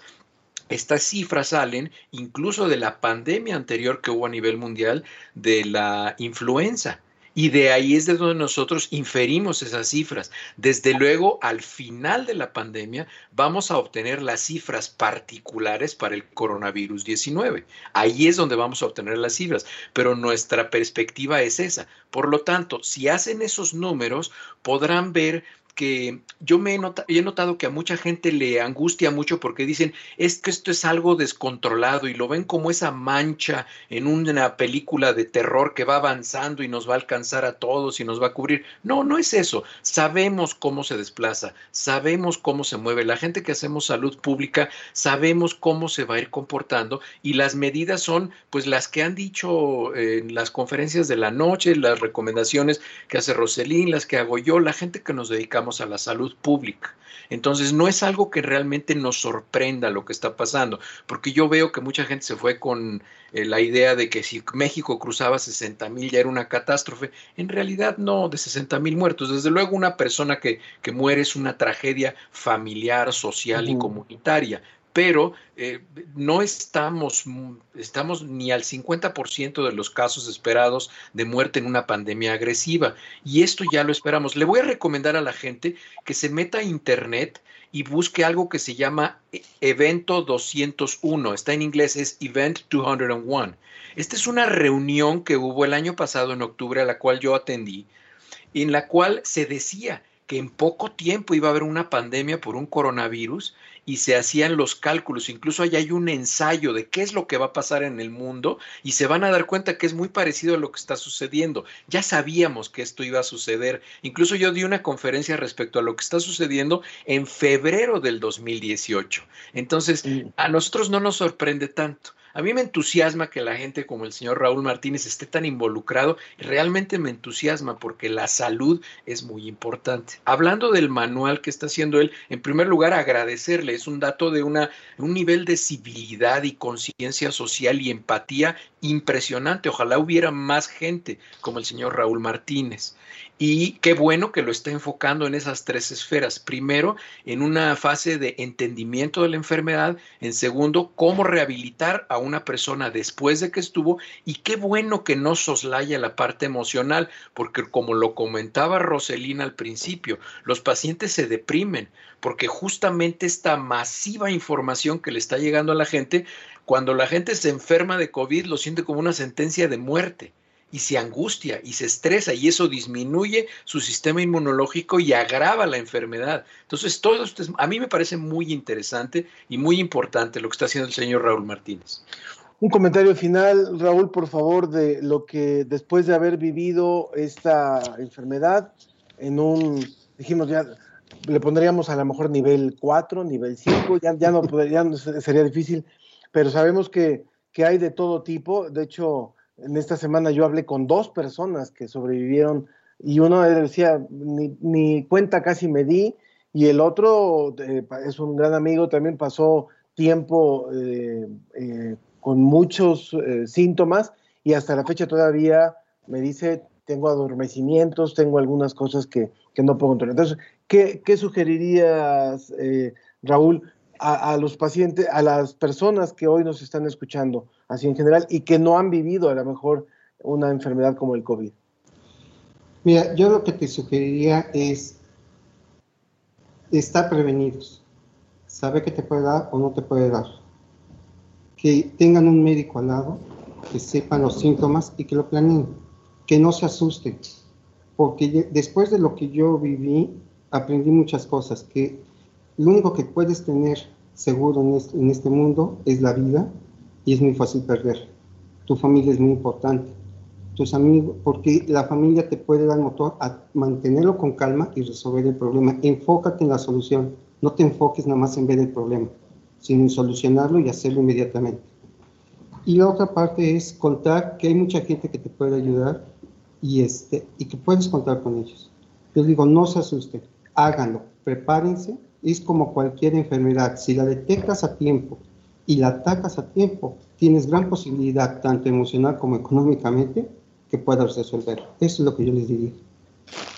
Estas cifras salen incluso de la pandemia anterior que hubo a nivel mundial de la influenza. Y de ahí es de donde nosotros inferimos esas cifras. Desde luego, al final de la pandemia, vamos a obtener las cifras particulares para el coronavirus 19. Ahí es donde vamos a obtener las cifras, pero nuestra perspectiva es esa. Por lo tanto, si hacen esos números, podrán ver que yo me he, he, notado que a mucha gente le angustia mucho porque dicen es que esto es algo descontrolado y lo ven como esa mancha en una película de terror que va avanzando y nos va a alcanzar a todos y nos va a cubrir. No, no es eso. Sabemos cómo se desplaza, sabemos cómo se mueve. La gente que hacemos salud pública sabemos cómo se va a ir comportando y las medidas son pues las que han dicho en las conferencias de la noche, las recomendaciones que hace Roselín, las que hago yo, la gente que nos dedicamos a la salud pública. Entonces, no es algo que realmente nos sorprenda lo que está pasando, porque yo veo que mucha gente se fue con eh, la idea de que si México cruzaba 60 mil ya era una catástrofe. En realidad, no, de 60 mil muertos. Desde luego, una persona que, que, muere es una tragedia familiar, social y comunitaria, pero eh, no estamos, estamos ni al 50% de los casos esperados de muerte en una pandemia agresiva. Y esto ya lo esperamos. Le voy a recomendar a la gente que se meta a internet y busque algo que se llama e, Evento 201. Está en inglés, es Event 201. Esta es una reunión que hubo el año pasado, en octubre, a la cual yo atendí, en la cual se decía que en poco tiempo iba a haber una pandemia por un coronavirus y se hacían los cálculos, incluso allá hay un ensayo de qué es lo que va a pasar en el mundo y se van a dar cuenta que es muy parecido a lo que está sucediendo. Ya sabíamos que esto iba a suceder. Incluso yo di una conferencia respecto a lo que está sucediendo en febrero del 2018. Entonces, a nosotros no nos sorprende tanto. A mí me entusiasma que la gente como el señor Raúl Martínez esté tan involucrado, realmente me entusiasma porque la salud es muy importante. Hablando del manual que está haciendo él, en primer lugar agradecerle, es un dato de una, un nivel de civilidad y conciencia social y empatía impresionante. Ojalá hubiera más gente como el señor Raúl Martínez. Y qué bueno que lo está enfocando en esas tres esferas. Primero, en una fase de entendimiento de la enfermedad. En segundo, cómo rehabilitar a una persona después de que estuvo. Y qué bueno que no soslaya la parte emocional, porque como lo comentaba Roselina al principio, los pacientes se deprimen porque justamente esta masiva información que le está llegando a la gente, cuando la gente se enferma de COVID, lo siente como una sentencia de muerte y se angustia y se estresa y eso disminuye su sistema inmunológico y agrava la enfermedad. Entonces, todo esto a mí me parece muy interesante y muy importante lo que está haciendo el señor Raúl Martínez. Un comentario final, Raúl, por favor, de lo que después de haber vivido esta enfermedad en un, dijimos ya, le pondríamos a lo mejor nivel 4, nivel 5, ya, ya no podría, sería difícil, pero sabemos que, que hay de todo tipo. De hecho, en esta semana yo hablé con dos personas que sobrevivieron y uno decía, ni, cuenta casi me di, y el otro eh, es un gran amigo, también pasó tiempo eh, eh, con muchos síntomas y hasta la fecha todavía me dice, tengo adormecimientos, tengo algunas cosas que, que no puedo controlar. Entonces, ¿qué, qué sugerirías, Raúl, a, los pacientes, a las personas que hoy nos están escuchando, así en general, y que no han vivido a lo mejor una enfermedad como el COVID? Mira, yo lo que te sugeriría es estar prevenidos, saber qué te puede dar o no te puede dar, que tengan un médico al lado, que sepan los síntomas y que lo planeen, que no se asusten, porque después de lo que yo viví, aprendí muchas cosas, que lo único que puedes tener seguro en este, en este mundo es la vida y es muy fácil perder. Tu familia es muy importante, tus amigos, porque la familia te puede dar motor a mantenerlo con calma y resolver el problema. Enfócate en la solución, no te enfoques nada más en ver el problema, sino en solucionarlo y hacerlo inmediatamente. Y la otra parte es contar que hay mucha gente que te puede ayudar y, este, y que puedes contar con ellos. Yo digo, no se asusten, háganlo, prepárense. Es como cualquier enfermedad, si la detectas a tiempo y la atacas a tiempo, tienes gran posibilidad, tanto emocional como económicamente, que puedas resolver. Eso es lo que yo les diría.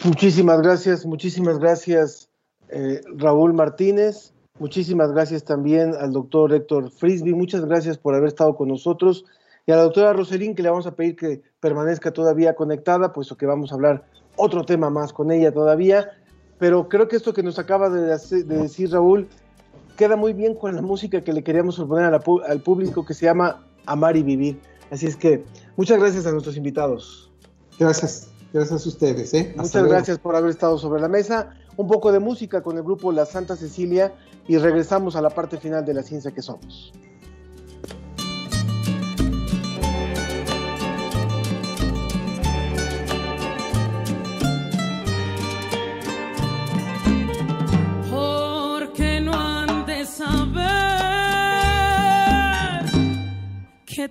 Muchísimas gracias, muchísimas gracias eh, Raúl Martínez, muchísimas gracias también al doctor Héctor Frisby, muchas gracias por haber estado con nosotros. Y a la doctora Roselín que le vamos a pedir que permanezca todavía conectada, puesto que vamos a hablar otro tema más con ella todavía, pero creo que esto que nos acaba de, decir Raúl queda muy bien con la música que le queríamos proponer al público que se llama Amar y Vivir. Así es que muchas gracias a nuestros invitados. Gracias, gracias a ustedes. ¿eh? Muchas gracias por haber estado sobre la mesa. Un poco de música con el grupo La Santa Cecilia y regresamos a la parte final de la ciencia que somos.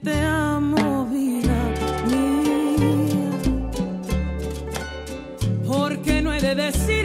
Te amo, vida mía. Porque no he de decirlo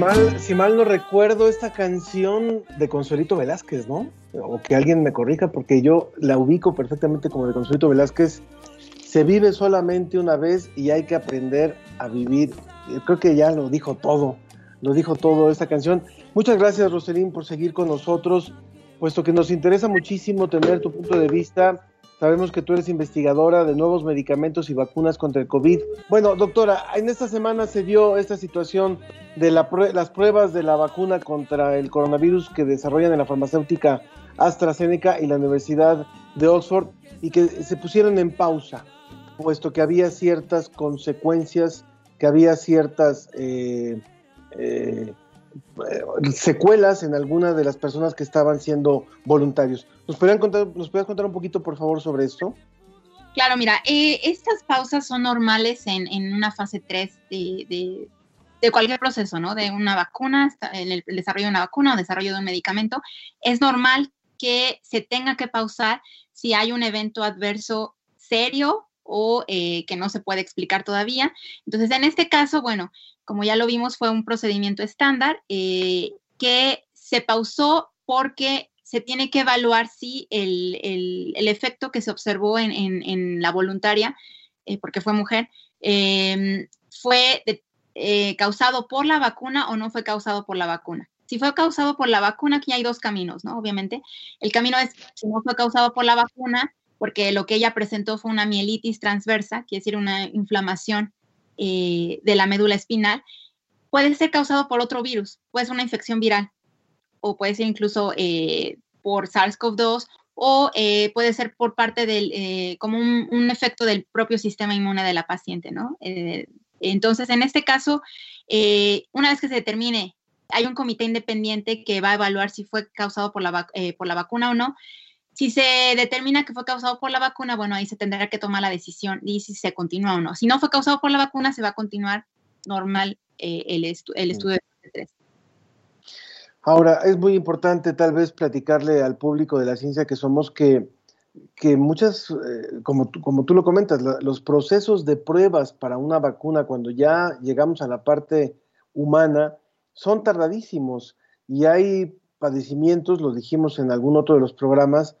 mal, si mal no recuerdo, esta canción de Consuelito Velázquez, ¿no? O que alguien me corrija, porque yo la ubico perfectamente como de Consuelito Velázquez. Se vive solamente una vez y hay que aprender a vivir. Yo creo que ya lo dijo todo, lo dijo todo esta canción. Muchas gracias, Roselín, por seguir con nosotros, puesto que nos interesa muchísimo tener tu punto de vista. Sabemos que tú eres investigadora de nuevos medicamentos y vacunas contra el COVID. Bueno, doctora, en esta semana se dio esta situación de la las pruebas de la vacuna contra el coronavirus que desarrollan en la farmacéutica AstraZeneca y la Universidad de Oxford y que se pusieron en pausa, puesto que había ciertas consecuencias, que había ciertas eh, eh, secuelas en algunas de las personas que estaban siendo voluntarios. ¿Nos podrías contar un poquito, por favor, sobre esto? Claro, mira, eh, estas pausas son normales en, una fase 3 de, cualquier proceso, ¿no? De una vacuna, en el desarrollo de una vacuna o desarrollo de un medicamento. Es normal que se tenga que pausar si hay un evento adverso serio o eh, que no se puede explicar todavía. Entonces, en este caso, bueno, como ya lo vimos, fue un procedimiento estándar eh, que se pausó porque se tiene que evaluar si el, el- el efecto que se observó en, en- la voluntaria, eh, porque fue mujer, eh, fue causado por la vacuna o no fue causado por la vacuna. Si fue causado por la vacuna, aquí hay dos caminos, ¿no? Obviamente. El camino es si no fue causado por la vacuna, porque lo que ella presentó fue una mielitis transversa, quiere decir una inflamación de la médula espinal, puede ser causado por otro virus, puede ser una infección viral o puede ser incluso eh, por SARS-CoV-2 o eh, puede ser por parte del, eh, como un, un efecto del propio sistema inmune de la paciente, ¿no? Entonces, en este caso, una vez que se determine, hay un comité independiente que va a evaluar si fue causado por la, por la vacuna o no. Si se determina que fue causado por la vacuna, bueno, ahí se tendrá que tomar la decisión y si se continúa o no. Si no fue causado por la vacuna, se va a continuar normal eh, el, estu el estudio de fase 3. Ahora, es muy importante tal vez platicarle al público de la ciencia que somos que, que muchas, eh, como, tú, como tú lo comentas, la, los procesos de pruebas para una vacuna cuando ya llegamos a la parte humana son tardadísimos y hay padecimientos, lo dijimos en algún otro de los programas,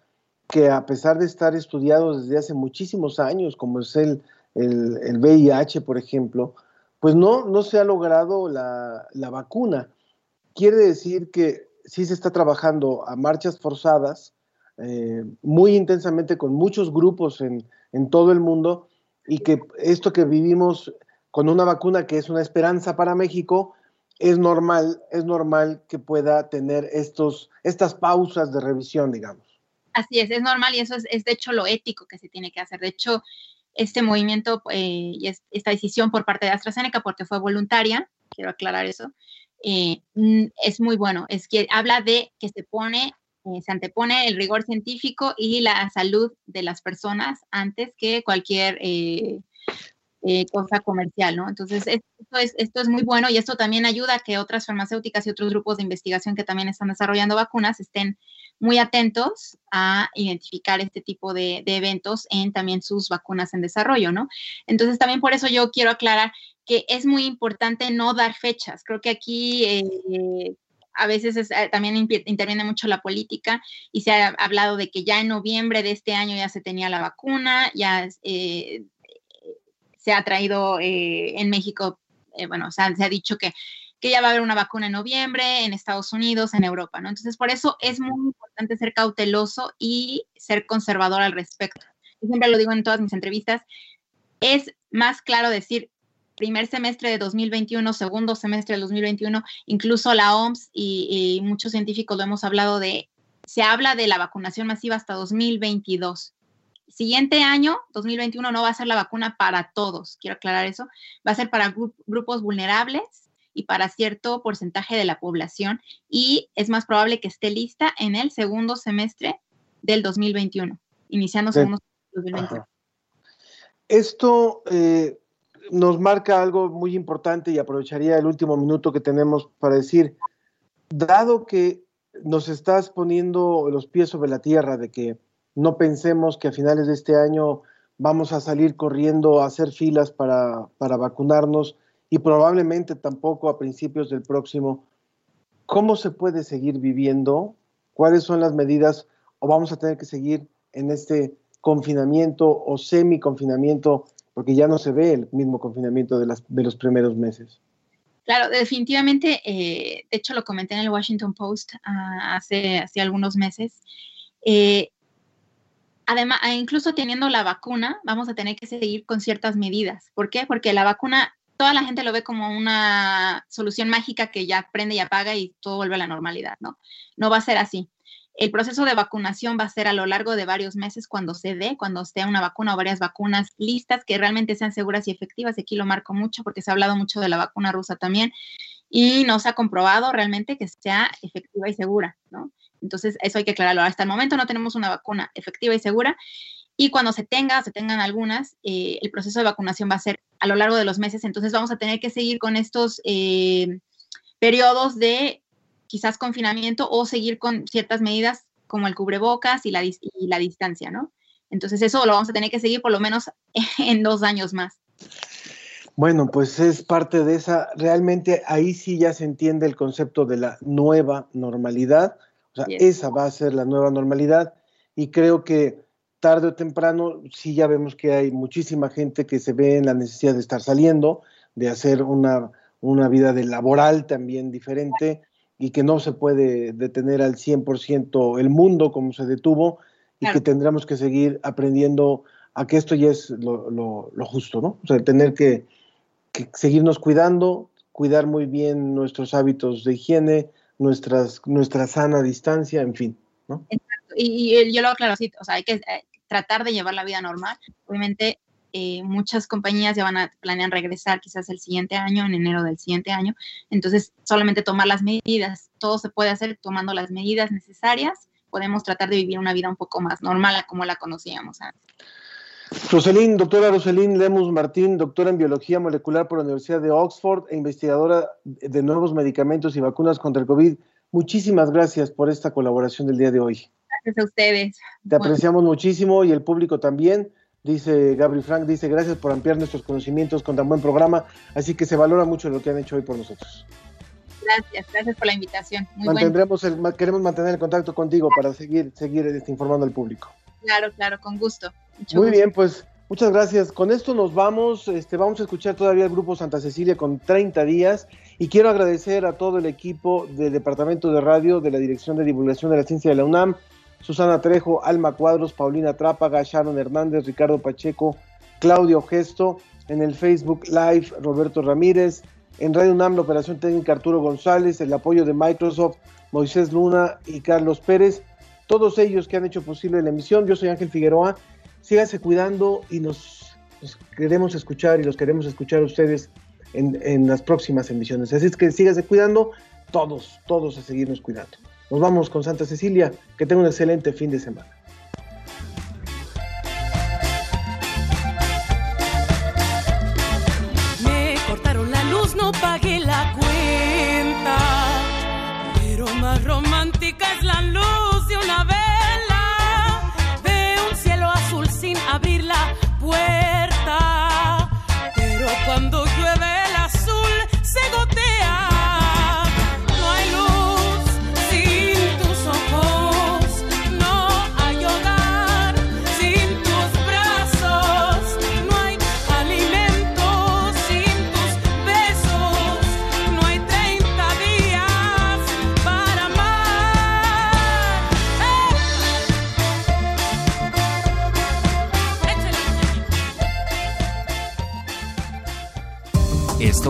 que a pesar de estar estudiados desde hace muchísimos años, como es el, el, el VIH, por ejemplo, pues no, no se ha logrado la, la vacuna. Quiere decir que sí se está trabajando a marchas forzadas, eh, muy intensamente con muchos grupos en, en, todo el mundo y que esto que vivimos con una vacuna que es una esperanza para México, es normal, es normal que pueda tener estos, estas pausas de revisión, digamos. Así es, es normal y eso es, es de hecho lo ético que se tiene que hacer. De hecho, este movimiento eh, y esta decisión por parte de AstraZeneca, porque fue voluntaria, quiero aclarar eso, eh, mm, es muy bueno. Es que habla de que se pone, eh, se antepone el rigor científico y la salud de las personas antes que cualquier eh, eh, cosa comercial, ¿no? Entonces, esto es, esto es muy bueno y esto también ayuda a que otras farmacéuticas y otros grupos de investigación que también están desarrollando vacunas estén muy atentos a identificar este tipo de, eventos en también sus vacunas en desarrollo, ¿no? Entonces, también por eso yo quiero aclarar que es muy importante no dar fechas. Creo que aquí eh, a veces es, eh, también interviene mucho la política y se ha hablado de que ya en noviembre de este año ya se tenía la vacuna, ya eh, se ha traído eh, en México, eh, bueno, o sea, se ha dicho que, que ya va a haber una vacuna en noviembre en Estados Unidos, en Europa, ¿no? Entonces, por eso es muy importante ser cauteloso y ser conservador al respecto. Yo siempre lo digo en todas mis entrevistas, es más claro decir primer semestre de 2021, segundo semestre de 2021, incluso la OMS y, y, muchos científicos lo hemos hablado de, se habla de la vacunación masiva hasta 2022. Siguiente año, 2021, no va a ser la vacuna para todos, quiero aclarar eso, va a ser para gru grupos vulnerables y para cierto porcentaje de la población y es más probable que esté lista en el segundo semestre del 2021, iniciando segundo semestre del 2021. Esto eh, nos marca algo muy importante y aprovecharía el último minuto que tenemos para decir, dado que nos estás poniendo los pies sobre la tierra de que no pensemos que a finales de este año vamos a salir corriendo a hacer filas para, para vacunarnos y probablemente tampoco a principios del próximo. ¿Cómo se puede seguir viviendo? ¿Cuáles son las medidas o vamos a tener que seguir en este confinamiento o semi-confinamiento porque ya no se ve el mismo confinamiento de, las, de los primeros meses. Claro, definitivamente, eh, de hecho lo comenté en el Washington Post uh, hace, hace, algunos meses. Eh, además, incluso teniendo la vacuna, vamos a tener que seguir con ciertas medidas. ¿Por qué? Porque la vacuna, toda la gente lo ve como una solución mágica que ya prende y apaga y todo vuelve a la normalidad, ¿no? No va a ser así. El proceso de vacunación va a ser a lo largo de varios meses cuando se dé, cuando esté una vacuna o varias vacunas listas que realmente sean seguras y efectivas. Aquí lo marco mucho porque se ha hablado mucho de la vacuna rusa también y no se ha comprobado realmente que sea efectiva y segura, ¿no? Entonces, eso hay que aclararlo. Hasta el momento no tenemos una vacuna efectiva y segura. Y cuando se tenga, se tengan algunas, eh, el proceso de vacunación va a ser a lo largo de los meses. Entonces, vamos a tener que seguir con estos eh, periodos de quizás confinamiento o seguir con ciertas medidas como el cubrebocas y la, y la distancia, ¿no? Entonces eso lo vamos a tener que seguir por lo menos en dos años más. Bueno, pues es parte de esa, realmente ahí sí ya se entiende el concepto de la nueva normalidad, o sea, yes. esa va a ser la nueva normalidad y creo que tarde o temprano sí ya vemos que hay muchísima gente que se ve en la necesidad de estar saliendo, de hacer una, una vida de laboral también diferente, y que no se puede detener al 100% el mundo como se detuvo y claro. que tendremos que seguir aprendiendo a que esto ya es lo, lo, lo justo, ¿no? O sea, tener que, que, seguirnos cuidando, cuidar muy bien nuestros hábitos de higiene, nuestras, nuestra sana distancia, en fin, ¿no? Exacto. Y, yo lo aclaro así, o sea, hay que eh, tratar de llevar la vida normal. Obviamente eh, muchas compañías ya van a planean regresar quizás el siguiente año, en enero del siguiente año. Entonces, solamente tomar las medidas. Todo se puede hacer tomando las medidas necesarias podemos tratar de vivir una vida un poco más normal a como la conocíamos antes. Roselín, doctora Roselín Lemus Martín, doctora en biología molecular por la Universidad de Oxford e investigadora de nuevos medicamentos y vacunas contra el COVID. Muchísimas gracias por esta colaboración del día de hoy. Gracias a ustedes. Te apreciamos muchísimo y el público también. Dice Gabriel Frank, dice gracias por ampliar nuestros conocimientos con tan buen programa. Así que se valora mucho lo que han hecho hoy por nosotros. Gracias, gracias por la invitación. Muy Mantendremos el, queremos mantener el contacto contigo para seguir, seguir este, informando al público. Claro, claro, con gusto. Muy bien, pues muchas gracias. Con esto nos vamos. Este, vamos a escuchar todavía el grupo Santa Cecilia con 30 días. Y quiero agradecer a todo el equipo del Departamento de Radio de la Dirección de Divulgación de la Ciencia de la UNAM, Susana Trejo, Alma Cuadros, Paulina Trápaga, Sharon Hernández, Ricardo Pacheco, Claudio Gesto, en el Facebook Live, Roberto Ramírez, en Radio UNAM, la operación técnica Arturo González, el apoyo de Microsoft, Moisés Luna y Carlos Pérez, todos ellos que han hecho posible la emisión. Yo soy Ángel Figueroa. Síganse cuidando y nos, queremos escuchar y los queremos escuchar a ustedes en, en las próximas emisiones. Así es que síganse cuidando, todos, todos a seguirnos cuidando. Nos vamos con Santa Cecilia. Que tenga un excelente fin de semana.